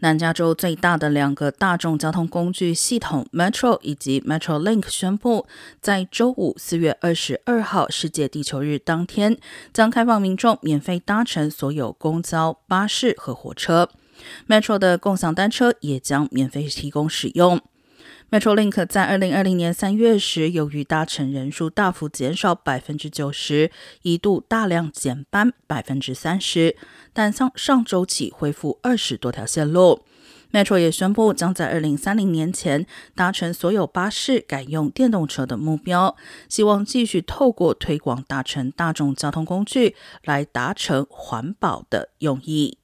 南加州最大的两个大众交通工具系统 Metro 以及 MetroLink 宣布，在周五四月二十二号世界地球日当天，将开放民众免费搭乘所有公交、巴士和火车。Metro 的共享单车也将免费提供使用。MetroLink 在二零二零年三月时，由于搭乘人数大幅减少百分之九十，一度大量减班百分之三十，但上上周起恢复二十多条线路。Metro 也宣布将在二零三零年前达成所有巴士改用电动车的目标，希望继续透过推广搭乘大众交通工具来达成环保的用意。